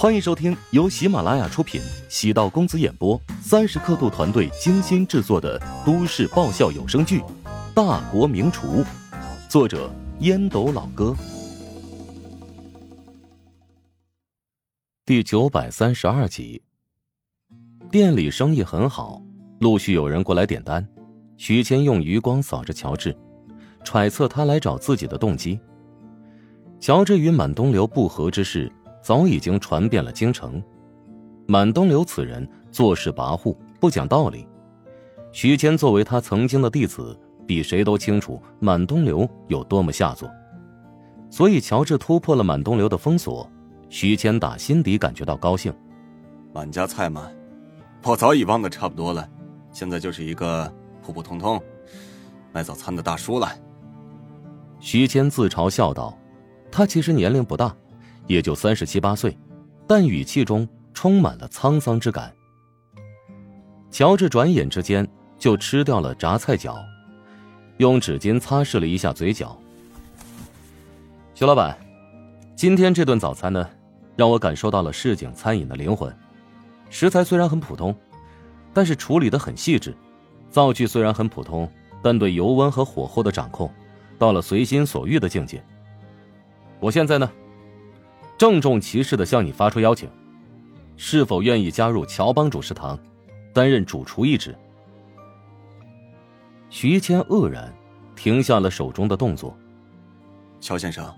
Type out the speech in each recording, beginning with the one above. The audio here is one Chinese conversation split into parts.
欢迎收听由喜马拉雅出品、喜道公子演播、三十刻度团队精心制作的都市爆笑有声剧《大国名厨》，作者烟斗老哥，第九百三十二集。店里生意很好，陆续有人过来点单。徐谦用余光扫着乔治，揣测他来找自己的动机。乔治与满东流不和之事。早已经传遍了京城。满东流此人做事跋扈，不讲道理。徐谦作为他曾经的弟子，比谁都清楚满东流有多么下作。所以乔治突破了满东流的封锁，徐谦打心底感觉到高兴。满家菜嘛，我早已忘得差不多了，现在就是一个普普通通卖早餐的大叔了。徐谦自嘲笑道：“他其实年龄不大。”也就三十七八岁，但语气中充满了沧桑之感。乔治转眼之间就吃掉了炸菜饺，用纸巾擦拭了一下嘴角。徐老板，今天这顿早餐呢，让我感受到了市井餐饮的灵魂。食材虽然很普通，但是处理的很细致；灶具虽然很普通，但对油温和火候的掌控，到了随心所欲的境界。我现在呢。郑重其事的向你发出邀请，是否愿意加入乔帮主食堂，担任主厨一职？徐谦愕然，停下了手中的动作。乔先生，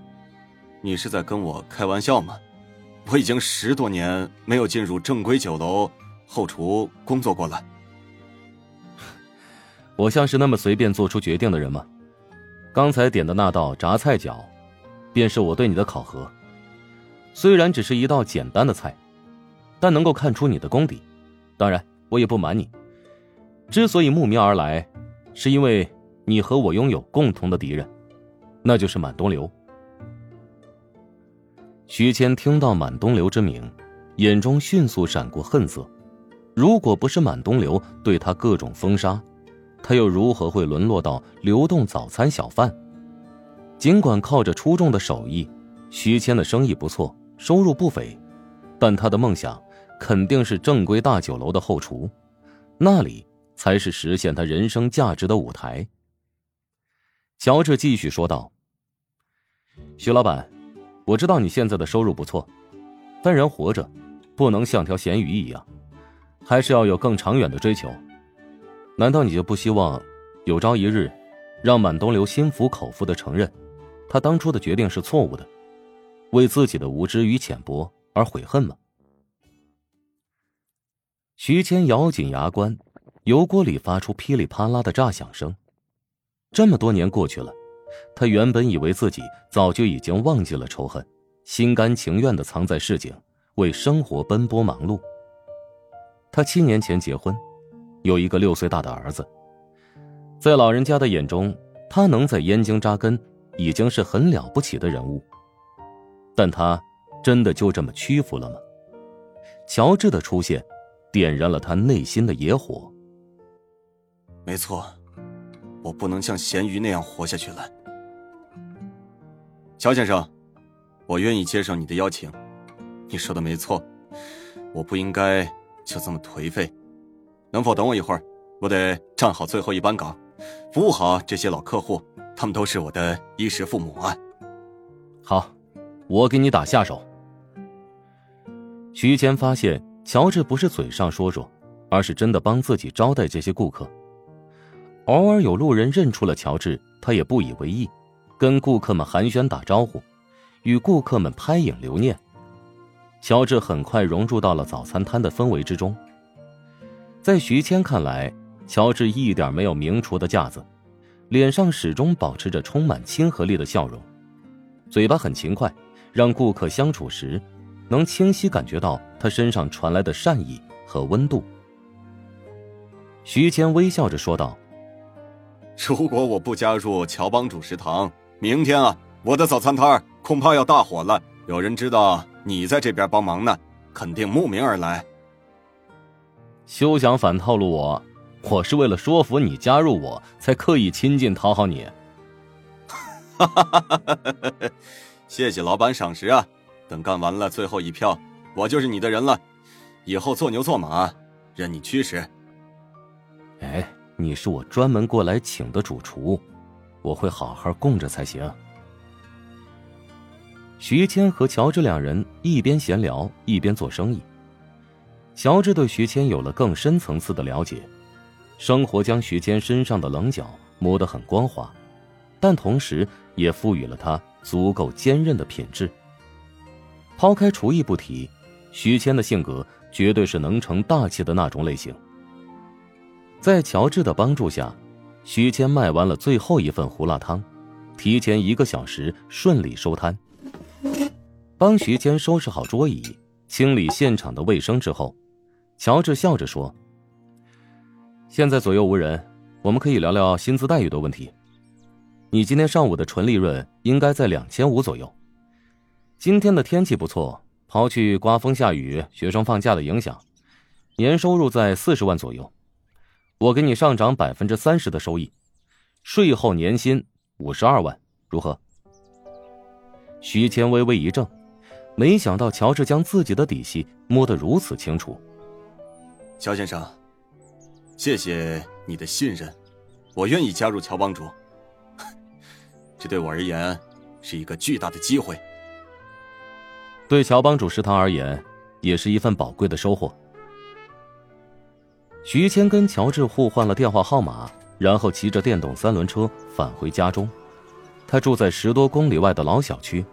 你是在跟我开玩笑吗？我已经十多年没有进入正规酒楼后厨工作过了。我像是那么随便做出决定的人吗？刚才点的那道炸菜饺，便是我对你的考核。虽然只是一道简单的菜，但能够看出你的功底。当然，我也不瞒你，之所以慕名而来，是因为你和我拥有共同的敌人，那就是满东流。徐谦听到满东流之名，眼中迅速闪过恨色。如果不是满东流对他各种封杀，他又如何会沦落到流动早餐小贩？尽管靠着出众的手艺，徐谦的生意不错。收入不菲，但他的梦想肯定是正规大酒楼的后厨，那里才是实现他人生价值的舞台。乔治继续说道：“徐老板，我知道你现在的收入不错，但人活着不能像条咸鱼一样，还是要有更长远的追求。难道你就不希望有朝一日让满东流心服口服的承认，他当初的决定是错误的？”为自己的无知与浅薄而悔恨吗？徐谦咬紧牙关，油锅里发出噼里啪啦的炸响声。这么多年过去了，他原本以为自己早就已经忘记了仇恨，心甘情愿的藏在市井，为生活奔波忙碌。他七年前结婚，有一个六岁大的儿子。在老人家的眼中，他能在燕京扎根，已经是很了不起的人物。但他真的就这么屈服了吗？乔治的出现，点燃了他内心的野火。没错，我不能像咸鱼那样活下去了。乔先生，我愿意接受你的邀请。你说的没错，我不应该就这么颓废。能否等我一会儿？我得站好最后一班岗，服务好这些老客户，他们都是我的衣食父母啊。好。我给你打下手。徐谦发现乔治不是嘴上说说，而是真的帮自己招待这些顾客。偶尔有路人认出了乔治，他也不以为意，跟顾客们寒暄打招呼，与顾客们拍影留念。乔治很快融入到了早餐摊的氛围之中。在徐谦看来，乔治一点没有名厨的架子，脸上始终保持着充满亲和力的笑容，嘴巴很勤快。让顾客相处时，能清晰感觉到他身上传来的善意和温度。徐谦微笑着说道：“如果我不加入乔帮主食堂，明天啊，我的早餐摊恐怕要大火了。有人知道你在这边帮忙呢，肯定慕名而来。休想反套路我！我是为了说服你加入我，才刻意亲近讨好你。”哈哈哈哈哈！谢谢老板赏识啊！等干完了最后一票，我就是你的人了，以后做牛做马，任你驱使。哎，你是我专门过来请的主厨，我会好好供着才行。徐谦和乔治两人一边闲聊一边做生意。乔治对徐谦有了更深层次的了解，生活将徐谦身上的棱角磨得很光滑，但同时也赋予了他足够坚韧的品质。抛开厨艺不提，徐谦的性格绝对是能成大器的那种类型。在乔治的帮助下，徐谦卖完了最后一份胡辣汤，提前一个小时顺利收摊。帮徐谦收拾好桌椅，清理现场的卫生之后，乔治笑着说：“现在左右无人，我们可以聊聊薪资待遇的问题。你今天上午的纯利润应该在两千五左右。今天的天气不错，抛去刮风下雨、学生放假的影响，年收入在四十万左右。我给你上涨百分之三十的收益，税后年薪五十二万，如何？”徐谦微微一怔，没想到乔治将自己的底细摸得如此清楚。乔先生，谢谢你的信任，我愿意加入乔帮主。这对我而言是一个巨大的机会，对乔帮主食堂而言也是一份宝贵的收获。徐谦跟乔治互换了电话号码，然后骑着电动三轮车返回家中。他住在十多公里外的老小区。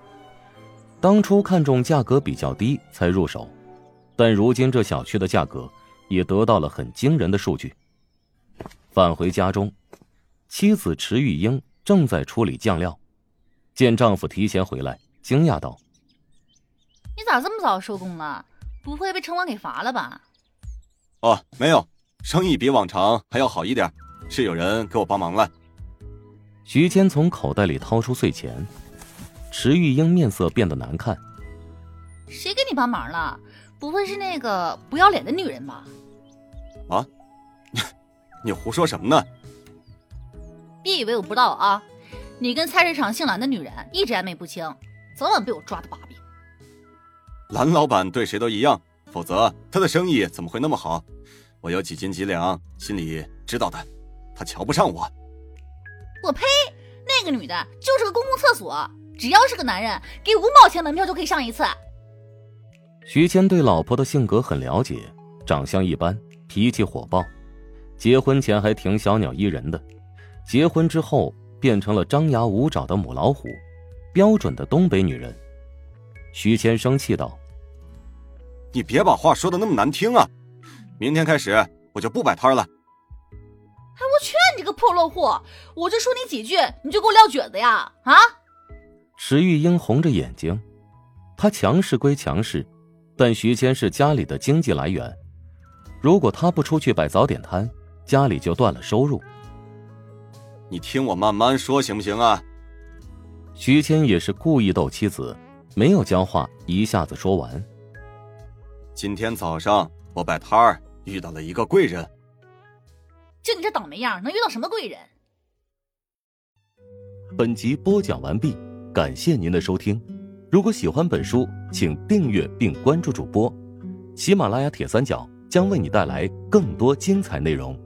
当初看中价格比较低才入手，但如今这小区的价格也得到了很惊人的数据。返回家中，妻子池玉英正在处理酱料，见丈夫提前回来，惊讶道：“你咋这么早收工了？不会被城管给罚了吧？”“哦，没有，生意比往常还要好一点，是有人给我帮忙了。”徐谦从口袋里掏出碎钱，池玉英面色变得难看。谁给你帮忙了？不会是那个不要脸的女人吧？啊！你胡说什么呢？别以为我不知道啊！你跟菜市场姓蓝的女人一直暧昧不清，早晚被我抓的把柄。蓝老板对谁都一样，否则他的生意怎么会那么好？我有几斤几两，心里知道的。他瞧不上我。我呸！那个女的就是个公共厕所，只要是个男人，给五毛钱门票就可以上一次。徐谦对老婆的性格很了解，长相一般，脾气火爆，结婚前还挺小鸟依人的，结婚之后变成了张牙舞爪的母老虎，标准的东北女人。徐谦生气道：“你别把话说的那么难听啊！明天开始我就不摆摊了。”哎，我去你这个破落户！我就说你几句，你就给我撂蹶子呀？啊！池玉英红着眼睛，她强势归强势，但徐谦是家里的经济来源，如果他不出去摆早点摊，家里就断了收入。你听我慢慢说行不行啊？徐谦也是故意逗妻子，没有将话一下子说完。今天早上我摆摊儿遇到了一个贵人。就你这倒霉样，能遇到什么贵人？本集播讲完毕，感谢您的收听。如果喜欢本书，请订阅并关注主播。喜马拉雅铁三角将为你带来更多精彩内容。